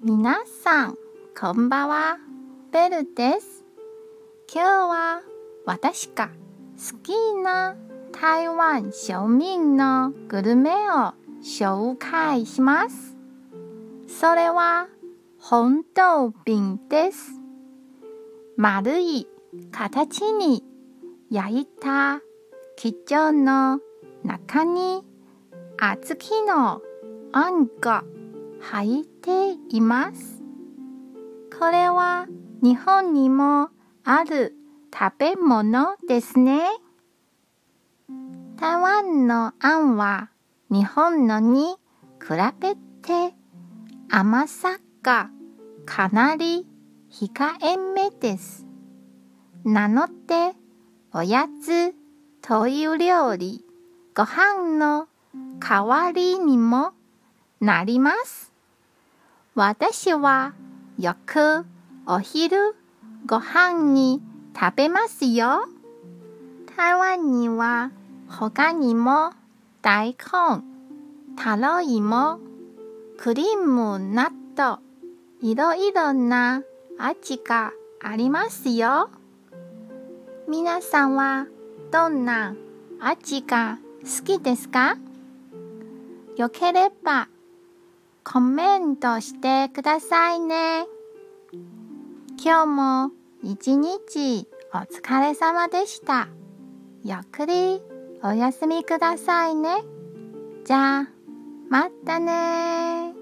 皆さん、こんばんは。ベルです。今日は私が好きな台湾庶民のグルメを紹介します。それは本豆餅です。丸い形に焼いた生地の中に小豆のあんが入っています。これは日本にもある食べ物ですね。台湾のあんは日本のに比べて甘さがかなり控えめです。なので、おやつという料理、ご飯の代わりにもなります。私はよくお昼ご飯に食べますよ。台湾には他にも大根、タロイモ、クリームなどいろいろな味がありますよ。皆さんはどんな味が好きですか？よければコメントしてくださいね。今日も一日お疲れ様でした。ゆっくりお休みくださいね。じゃあ、またね